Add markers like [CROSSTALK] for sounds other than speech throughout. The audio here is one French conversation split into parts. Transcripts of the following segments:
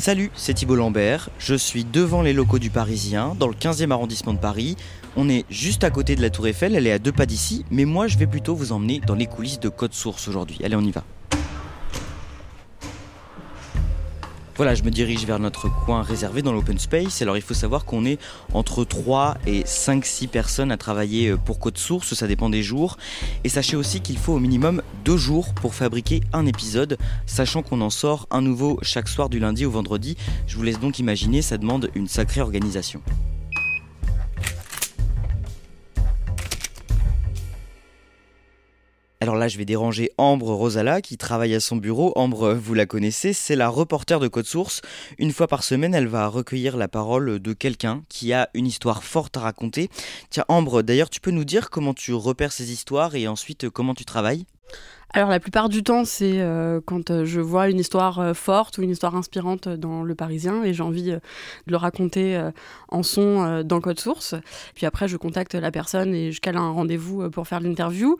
Salut, c'est Thibault Lambert. Je suis devant les locaux du Parisien, dans le 15e arrondissement de Paris. On est juste à côté de la Tour Eiffel, elle est à deux pas d'ici, mais moi je vais plutôt vous emmener dans les coulisses de Code Source aujourd'hui. Allez, on y va. Voilà, je me dirige vers notre coin réservé dans l'open space. Alors il faut savoir qu'on est entre 3 et 5 6 personnes à travailler euh, pour Code Source, ça dépend des jours. Et sachez aussi qu'il faut au minimum 2 jours pour fabriquer un épisode, sachant qu'on en sort un nouveau chaque soir du lundi au vendredi. Je vous laisse donc imaginer, ça demande une sacrée organisation. Alors là, je vais déranger Ambre Rosala qui travaille à son bureau. Ambre, vous la connaissez, c'est la reporter de Code Source. Une fois par semaine, elle va recueillir la parole de quelqu'un qui a une histoire forte à raconter. Tiens, Ambre, d'ailleurs, tu peux nous dire comment tu repères ces histoires et ensuite comment tu travailles? Alors la plupart du temps, c'est euh, quand euh, je vois une histoire euh, forte ou une histoire inspirante dans Le Parisien et j'ai envie de le raconter en son dans Code Source. Puis après, je contacte la personne et je cale un rendez-vous pour faire l'interview.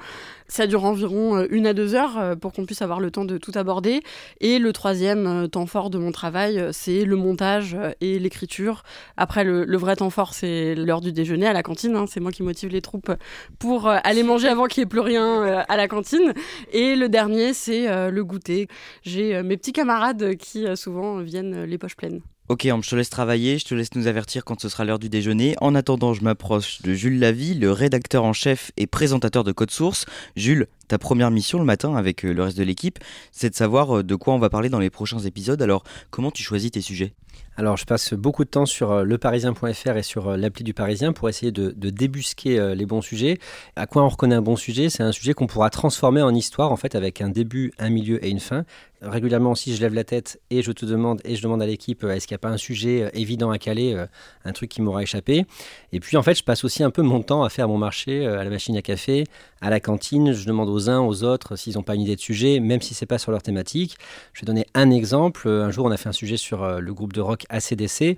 Ça dure environ une à deux heures pour qu'on puisse avoir le temps de tout aborder. Et le troisième temps fort de mon travail, c'est le montage et l'écriture. Après, le, vrai temps fort, c'est l'heure du déjeuner à la cantine. Hein. C'est moi qui motive les troupes pour aller manger avant qu'il n'y ait plus rien à la cantine. Le dernier, c'est euh, le goûter. J'ai euh, mes petits camarades qui euh, souvent viennent les poches pleines. Ok, je te laisse travailler, je te laisse nous avertir quand ce sera l'heure du déjeuner. En attendant, je m'approche de Jules Lavie, le rédacteur en chef et présentateur de Code Source. Jules, ta première mission le matin avec le reste de l'équipe, c'est de savoir de quoi on va parler dans les prochains épisodes. Alors, comment tu choisis tes sujets? Alors, je passe beaucoup de temps sur euh, leparisien.fr et sur euh, l'appli du Parisien pour essayer de, débusquer euh, les bons sujets. À quoi on reconnaît un bon sujet? C'est un sujet qu'on pourra transformer en histoire, en fait, avec un début, un milieu et une fin. Régulièrement aussi, je lève la tête et je te demande, et je demande à l'équipe, est-ce qu'il n'y a pas un sujet évident à caler, un truc qui m'aura échappé? Et puis, en fait, je passe aussi un peu mon temps à faire mon marché à la machine à café, à la cantine. Je demande aux uns, aux autres, s'ils n'ont pas une idée de sujet, même si c'est pas sur leur thématique. Je vais donner un exemple. Un jour, on a fait un sujet sur le groupe de rock ACDC.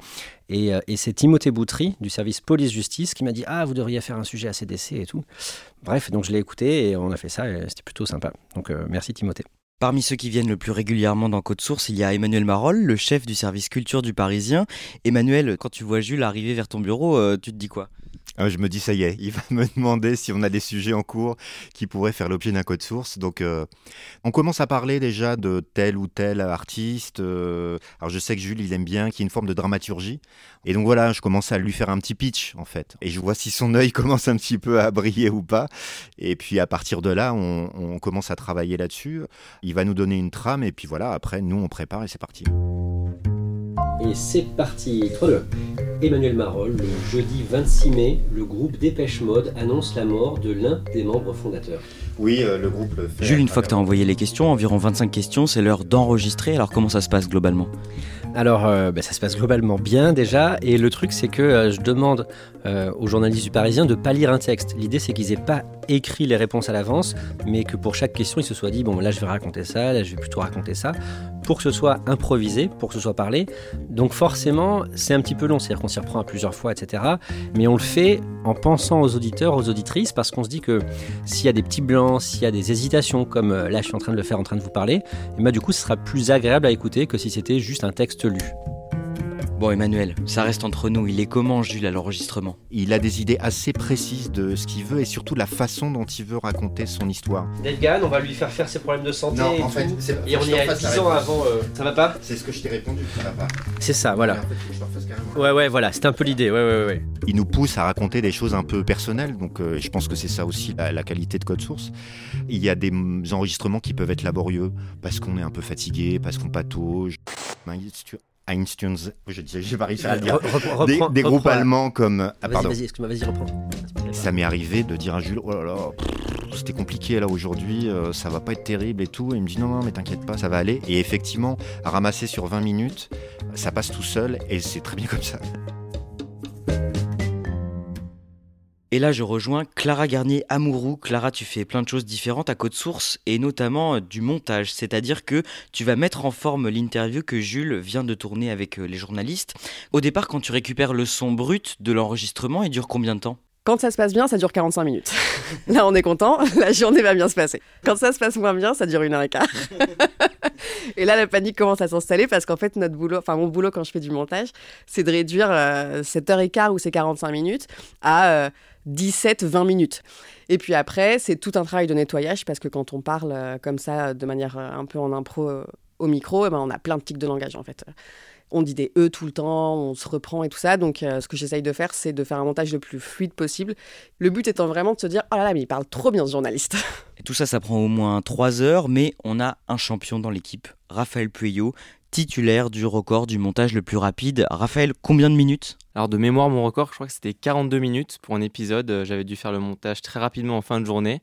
Et, euh, et c'est Timothée Boutry du service police-justice qui m'a dit Ah, vous devriez faire un sujet ACDC et tout. Bref, donc je l'ai écouté et on a fait ça et c'était plutôt sympa. Donc euh, merci Timothée. Parmi ceux qui viennent le plus régulièrement dans Code Source, il y a Emmanuel Marolles, le chef du service culture du Parisien. Emmanuel, quand tu vois Jules arriver vers ton bureau, euh, tu te dis quoi? Ah, je me dis, ça y est, il va me demander si on a des sujets en cours qui pourraient faire l'objet d'un code source. Donc, euh, on commence à parler déjà de tel ou tel artiste. Euh, alors, je sais que Jules, il aime bien qu'il y ait une forme de dramaturgie. Et donc, voilà, je commence à lui faire un petit pitch, en fait. Et je vois si son œil [LAUGHS] commence un petit peu à briller ou pas. Et puis, à partir de là, on, commence à travailler là-dessus. Il va nous donner une trame. Et puis, voilà, après, nous, on prépare et c'est parti. Et c'est parti. 3, 2. Emmanuel Marolles, le jeudi 26 mai, le groupe Dépêche Mode annonce la mort de l'un des membres fondateurs. Oui, euh, le groupe le fait. Jules, une fois que tu as envoyé les questions, environ 25 questions, c'est l'heure d'enregistrer. Alors comment ça se passe globalement? Alors, euh, ben, ça se passe globalement bien déjà. Et le truc, c'est que euh, je demande aux journalistes du Parisien de pas lire un texte. L'idée, c'est qu'ils aient pas écrit les réponses à l'avance, mais que pour chaque question, ils se soient dit bon, là, je vais raconter ça, là, je vais plutôt raconter ça, pour que ce soit improvisé, pour que ce soit parlé. Donc, forcément, c'est un petit peu long, c'est-à-dire qu'on s'y reprend à plusieurs fois, etc. Mais on le fait en pensant aux auditeurs, aux auditrices, parce qu'on se dit que s'il y a des petits blancs, s'il y a des hésitations, comme là, je suis en train de le faire, en train de vous parler, et ben, du coup, ce sera plus agréable à écouter que si c'était juste un texte lu. Bon Emmanuel, ça reste entre nous, il est comment Jules à l'enregistrement? Il a des idées assez précises de ce qu'il veut et surtout la façon dont il veut raconter son histoire. Delgan, on va lui faire faire ses problèmes de santé Non, et en fait, c'est- et on que est je te à fasse la 10 ans avant. euh, Ça va pas? C'est ce que je t'ai répondu, ça va pas. C'est ça, voilà. En fait. Ouais, ouais, voilà, c'était un peu l'idée. Ouais, ouais, ouais. Il nous pousse à raconter des choses un peu personnelles, donc euh, je pense que c'est ça aussi la, la qualité de Code Source. Il y a des enregistrements qui peuvent être laborieux parce qu'on est un peu fatigué, parce qu'on patauge. Einstein, je disais, j'ai pas réussi à le dire. Re- repre- Des, groupes allemands comme. Ah, Vas-y, vas-y, excuse-moi, vas-y, reprends. Ça m'est arrivé de dire à Jules, oh là là, c'était compliqué là aujourd'hui, euh, ça va pas être terrible et tout. Et il me dit non, non, mais t'inquiète pas, ça va aller. Et effectivement, ramasser sur 20 minutes, ça passe tout seul et c'est très bien comme ça. Et là, je rejoins Clara Garnier Amourou. Clara, tu fais plein de choses différentes à Code Source et notamment euh, du montage. C'est-à-dire que tu vas mettre en forme l'interview que Jules vient de tourner avec euh, les journalistes. Au départ, quand tu récupères le son brut de l'enregistrement, il dure combien de temps? Quand ça se passe bien, ça dure 45 minutes. [LAUGHS] Là, on est content, [LAUGHS] la journée va bien se passer. Quand ça se passe moins bien, ça dure une heure et quart. [LAUGHS] et là, la panique commence à s'installer parce qu'en fait, notre boulot, enfin mon boulot quand je fais du montage, c'est de réduire euh, cette heure et quart ou ces 45 minutes à euh, 17-20 minutes. Et puis après, c'est tout un travail de nettoyage parce que quand on parle euh, comme ça, de manière euh, un peu en impro euh, au micro, eh ben, on a plein de tics de langage en fait. On dit des E tout le temps, on se reprend et tout ça. Donc, euh, ce que j'essaye de faire, c'est de faire un montage le plus fluide possible. Le but étant vraiment de se dire Oh là là, mais il parle trop bien ce journaliste. [LAUGHS] Et tout ça, ça prend au moins 3 heures, mais on a un champion dans l'équipe, Raphaël Pueyo, titulaire du record du montage le plus rapide. Raphaël, combien de minutes? Alors de mémoire, mon record, je crois que c'était 42 minutes pour un épisode. Euh, J'avais dû faire le montage très rapidement en fin de journée.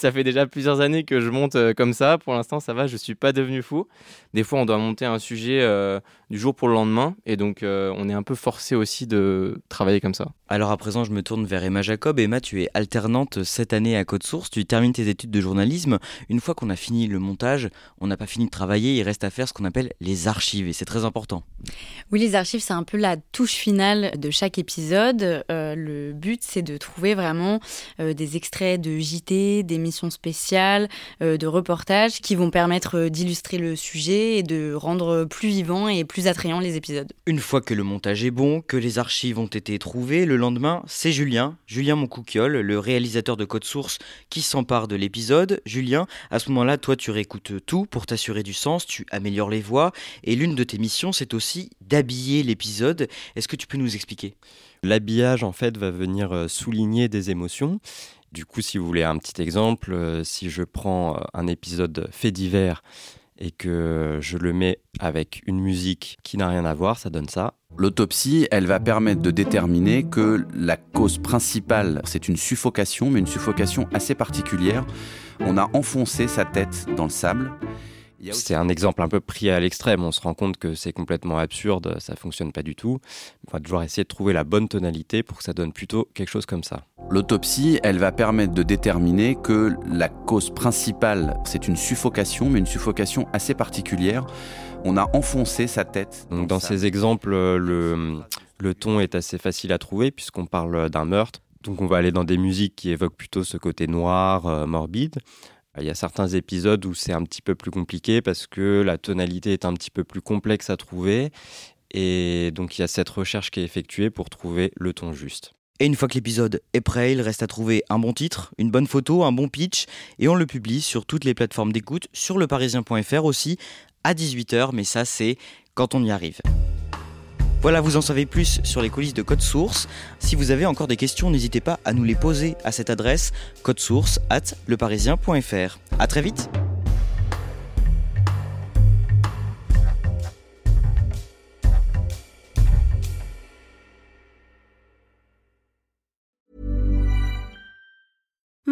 ça fait déjà plusieurs années que je monte euh, comme ça. Pour l'instant, ça va, je suis pas devenu fou. Des fois, on doit monter un sujet euh, du jour pour le lendemain. Et donc, euh, on est un peu forcé aussi de travailler comme ça. Alors à présent, je me tourne vers Emma Jacob. Emma, tu es alternante cette année à Code Source. Tu termines tes études de journalisme. Une fois qu'on a fini le montage, on n'a pas fini de travailler. Il reste à faire ce qu'on appelle les archives. Et c'est très important. Oui, les archives, c'est un peu la touche finale de chaque épisode. Euh, le but, c'est de trouver vraiment euh, des extraits de JT, d'émissions spéciales, euh, de reportages qui vont permettre euh, d'illustrer le sujet et de rendre plus vivant et plus attrayant les épisodes. Une fois que le montage est bon, que les archives ont été trouvées, le lendemain, c'est Julien, Julien Moncouquiole, le réalisateur de Code Source, qui s'empare de l'épisode. Julien, à ce moment-là, toi, tu réécoutes tout pour t'assurer du sens, tu améliores les voix, et l'une de tes missions, c'est aussi d'habiller l'épisode. Est-ce que tu peux nous expliquer? L'habillage, en fait, va venir euh, souligner des émotions. Du coup, si vous voulez un petit exemple, euh, si je prends euh, un épisode fait divers et que je le mets avec une musique qui n'a rien à voir, ça donne ça. L'autopsie, elle va permettre de déterminer que la cause principale, c'est une suffocation, mais une suffocation assez particulière. On a enfoncé sa tête dans le sable. C'est un exemple un peu pris à l'extrême. On se rend compte que c'est complètement absurde, ça fonctionne pas du tout. On va devoir essayer de trouver la bonne tonalité pour que ça donne plutôt quelque chose comme ça. L'autopsie, elle va permettre de déterminer que la cause principale, c'est une suffocation, mais une suffocation assez particulière. On a enfoncé sa tête. Donc dans ces exemples, le, le ton est assez facile à trouver puisqu'on parle d'un meurtre. Donc on va aller dans des musiques qui évoquent plutôt ce côté noir, euh, morbide. Il y a certains épisodes où c'est un petit peu plus compliqué parce que la tonalité est un petit peu plus complexe à trouver. Et donc il y a cette recherche qui est effectuée pour trouver le ton juste. Et une fois que l'épisode est prêt, il reste à trouver un bon titre, une bonne photo, un bon pitch, et on le publie sur toutes les plateformes d'écoute, sur leparisien.fr aussi, à 18h, mais ça c'est quand on y arrive. Voilà, vous en savez plus sur les coulisses de Code Source. Si vous avez encore des questions, n'hésitez pas à nous les poser à cette adresse codesource at leparisien.fr. A très vite